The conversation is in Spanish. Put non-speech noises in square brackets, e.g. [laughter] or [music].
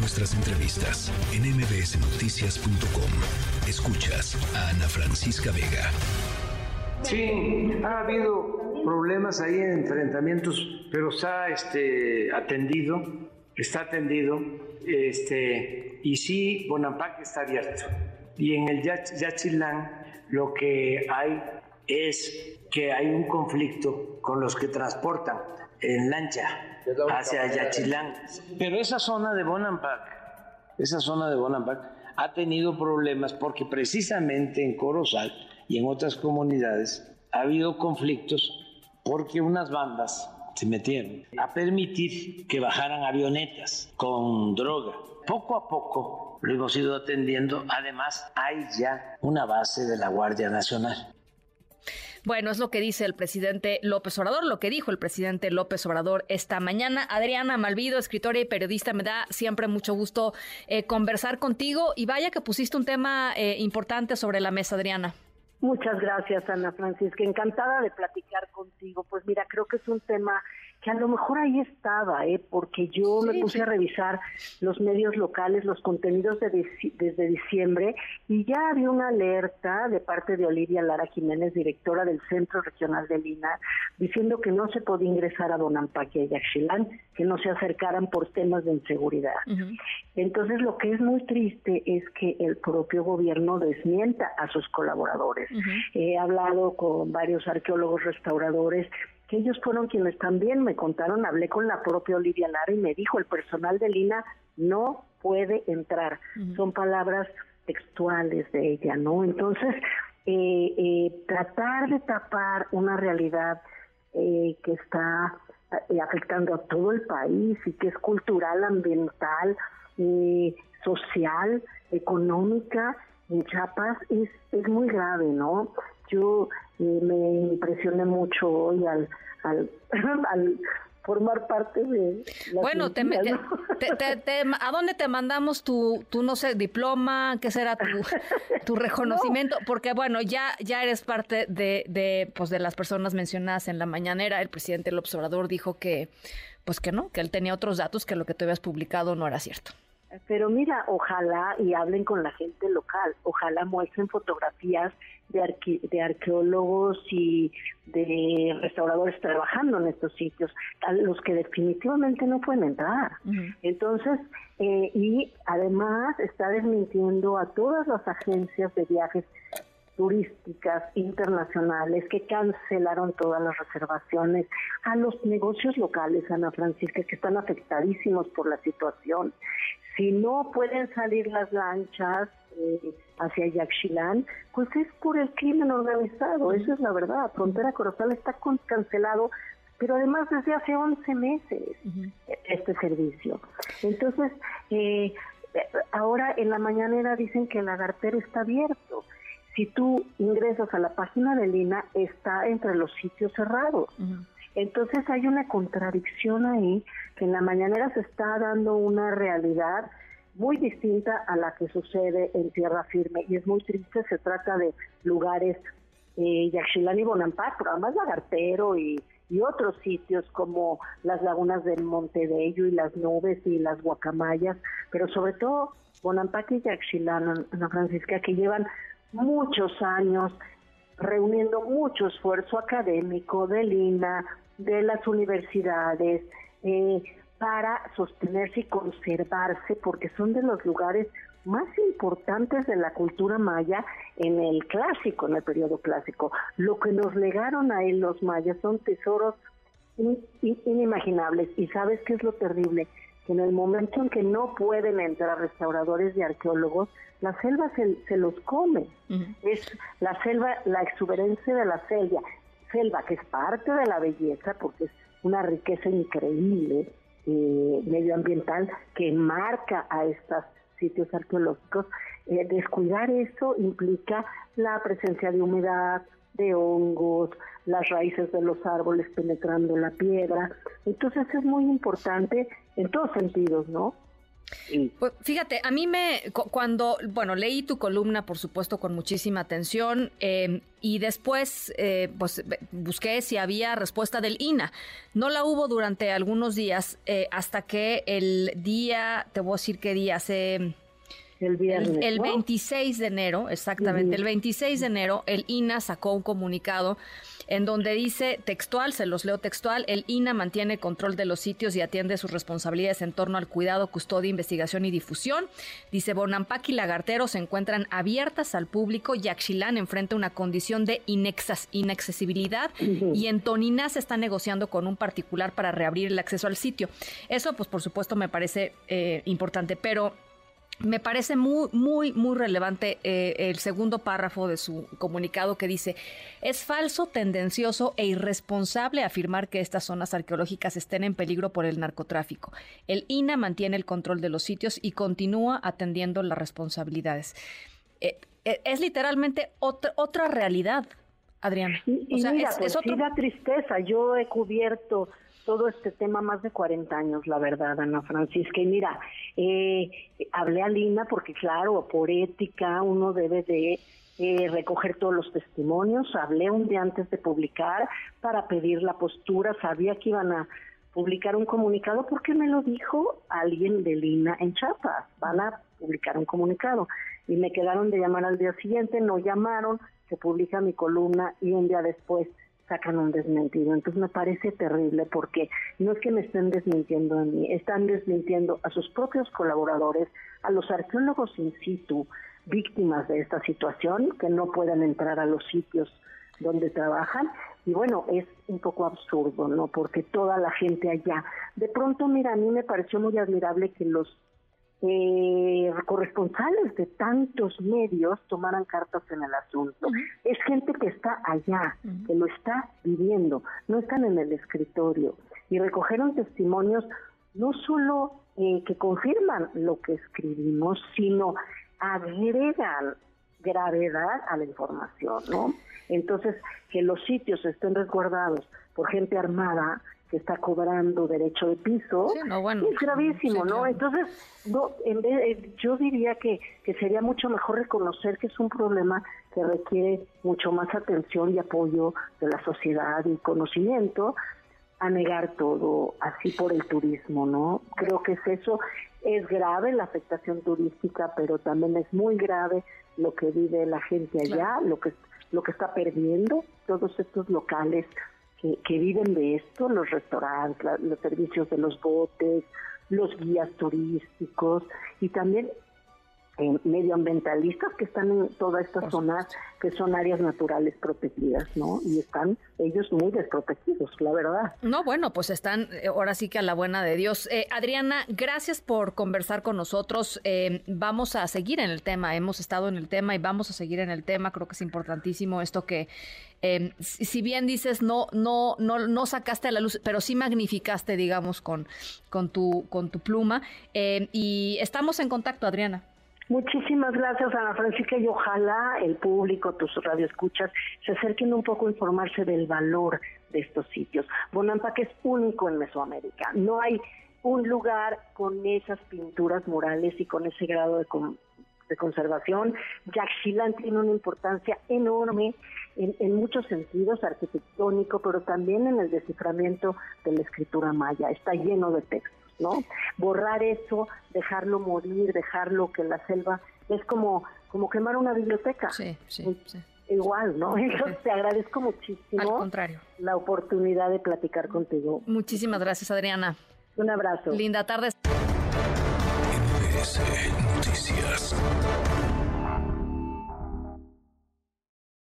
nuestras entrevistas en mbsnoticias.com. Escuchas a Ana Francisca Vega. Sí, ha habido problemas ahí en enfrentamientos, pero está este, atendido, está atendido, este, y sí, Bonampak está abierto. Y en el Yachilán lo que hay es que hay un conflicto con los que transportan en lancha hacia Yachilán. Pero esa zona de Bonampak, esa zona de Bonampak ha tenido problemas porque precisamente en Corozal y en otras comunidades ha habido conflictos porque unas bandas se metieron a permitir que bajaran avionetas con droga. Poco a poco lo hemos ido atendiendo. Además, hay ya una base de la Guardia Nacional. Bueno, es lo que dice el presidente López Obrador, lo que dijo el presidente López Obrador esta mañana. Adriana Malvido, escritora y periodista, me da siempre mucho gusto eh, conversar contigo y vaya que pusiste un tema eh, importante sobre la mesa, Adriana. Muchas gracias, Ana Francisca. Encantada de platicar contigo. Pues mira, creo que es un tema que a lo mejor ahí estaba, ¿eh? porque yo me puse a revisar los medios locales, los contenidos de desde diciembre, y ya había una alerta de parte de Olivia Lara Jiménez, directora del Centro Regional de Lina, diciendo que no se podía ingresar a Donampaque y Yaxchilán, que no se acercaran por temas de inseguridad. Entonces, lo que es muy triste es que el propio gobierno desmienta a sus colaboradores. He hablado con varios arqueólogos restauradores que ellos fueron quienes también me contaron, hablé con la propia Olivia Lara y me dijo, el personal de Lina no puede entrar. Son palabras textuales de ella, ¿no? Entonces, eh, eh, tratar de tapar una realidad eh, que está afectando a todo el país y que es cultural, ambiental, social, económica, en Chiapas es, es muy grave, ¿no? Yo me impresioné mucho hoy al, al, [clears throat] al formar parte de la bueno te, a dónde te mandamos tu, tu no sé diploma qué será tu, [laughs] tu reconocimiento porque bueno ya ya eres parte de, de pues de las personas mencionadas en la mañanera. El presidente López Obrador dijo que pues que no que él tenía otros datos que lo que tú habías publicado no era cierto pero mira, ojalá y hablen con la gente local, ojalá muestren fotografías de, de arqueólogos y de restauradores trabajando en estos sitios, a los que definitivamente no pueden entrar. Entonces, eh, y además está desmintiendo a todas las agencias de viajes turísticas internacionales que cancelaron todas las reservaciones, a los negocios locales, Ana Francisca, que están afectadísimos por la situación. Si no pueden salir las lanchas eh, hacia Yaxchilán, pues es por el crimen organizado, eso es la verdad. Frontera Corozal está cancelado, pero además desde hace 11 meses este servicio. Entonces, eh, ahora en la mañanera dicen que el lagartero está abierto si tú ingresas a la página de Lina, está entre los sitios cerrados. Entonces hay una contradicción ahí, que en la mañanera se está dando una realidad muy distinta a la que sucede en tierra firme. Y es muy triste, se trata de lugares, eh, y Bonampak, pero además Lagartero y, otros sitios como las lagunas del Montebello y las nubes y las guacamayas, pero sobre todo Bonampak y Yaxchilán, Ana Francisca, que llevan muchos años reuniendo mucho esfuerzo académico de Lina, de las universidades, eh, para sostenerse y conservarse, porque son de los lugares más importantes de la cultura maya en el clásico, en el periodo clásico. Lo que nos legaron a él los mayas son tesoros inimaginables. ¿Y sabes qué es lo terrible? Que en el momento en que no pueden entrar restauradores y arqueólogos, la selva se, los come. Es la selva, la exuberancia de la selva, selva que es parte de la belleza porque es una riqueza increíble eh, medioambiental que marca a estos sitios arqueológicos. Eh, descuidar eso implica la presencia de humedad, de hongos, las raíces de los árboles penetrando la piedra. Entonces es muy importante en todos sentidos, ¿no? Pues fíjate, a mí me, cuando, bueno, leí tu columna, por supuesto, con muchísima atención, em, y después, eh, pues, busqué si había respuesta del INA. No la hubo durante algunos días, eh, hasta que el día, te voy a decir qué día, hace... El viernes. El, 26 de enero, exactamente, el 26 de enero, el INA sacó un comunicado en donde dice textual, se los leo textual, el INA mantiene control de los sitios y atiende sus responsabilidades en torno al cuidado, custodia, investigación y difusión. Dice Bonampak y Lagartero se encuentran abiertas al público y Axilán enfrenta una condición de inaccesibilidad y en Tonina se está negociando con un particular para reabrir el acceso al sitio. Eso, pues por supuesto, me parece eh, importante, pero me parece muy, muy, muy relevante eh, el segundo párrafo de su comunicado que dice, es falso, tendencioso e irresponsable afirmar que estas zonas arqueológicas estén en peligro por el narcotráfico. El INA mantiene el control de los sitios y continúa atendiendo las responsabilidades. Eh, eh, es literalmente otra, otra realidad, Adriana. Y, mira, pues sí da tristeza. Yo he cubierto todo este tema más de 40 años, la verdad, Ana Francisca. Y mira, eh, hablé a Lina porque, claro, por ética uno debe de eh, recoger todos los testimonios. Hablé un día antes de publicar para pedir la postura. Sabía que iban a publicar un comunicado porque me lo dijo alguien de Lina en Chiapas. Van a publicar un comunicado. Y me quedaron de llamar al día siguiente, no llamaron, se publica mi columna y un día después sacan un desmentido. Entonces me parece terrible porque no es que me estén desmintiendo a mí, están desmintiendo a sus propios colaboradores, a los arqueólogos in situ, víctimas de esta situación, que no puedan entrar a los sitios donde trabajan. Y bueno, es un poco absurdo, ¿no? Porque toda la gente allá, de pronto, mira, a mí me pareció muy admirable que los eh, corresponsales de tantos medios tomaran cartas en el asunto. Es gente que está allá, que lo está viviendo, no están en el escritorio. Y recogieron testimonios no solo eh, que confirman lo que escribimos, sino agregan gravedad a la información, ¿no? Entonces, que los sitios estén resguardados por gente armada que está cobrando derecho de piso, es gravísimo, ¿no? Entonces, no, en vez, yo diría que, que sería mucho mejor reconocer que es un problema que requiere mucho más atención y apoyo de la sociedad y conocimiento a negar todo así por el turismo, ¿no? Creo que es eso, es grave la afectación turística, pero también es muy grave lo que vive la gente allá, lo que lo que está perdiendo todos estos locales que, viven de esto, los restaurantes, los servicios de los botes, los guías turísticos y también eh, medioambientalistas que están en todas estas zonas que son áreas naturales protegidas, ¿no? Y están ellos muy desprotegidos, la verdad. No, bueno, pues están eh, ahora sí que a la buena de Dios. Eh, Adriana, gracias por conversar con nosotros. vamos a seguir en el tema, hemos estado en el tema y vamos a seguir en el tema. Creo que es importantísimo esto que eh, si bien dices no, no, no, no sacaste a la luz, pero sí magnificaste, digamos, con, con, tu, con tu pluma. Eh, y estamos en contacto, Adriana. Muchísimas gracias, Ana Francisca, y ojalá el público, tus radioescuchas, se acerquen un poco a informarse del valor de estos sitios. Bonampak es único en Mesoamérica. No hay un lugar con esas pinturas murales y con ese grado de, de conservación. Yaxchilán tiene una importancia enorme en, muchos sentidos, arquitectónico, pero también en el desciframiento de la escritura maya. Está lleno de textos, ¿no? Borrar eso, dejarlo morir, dejarlo que la selva es como, como quemar una biblioteca. Sí, sí. Igual, ¿no? Yo te agradezco muchísimo. Al contrario. La oportunidad de platicar contigo. Muchísimas gracias, Adriana. Un abrazo. Linda tarde.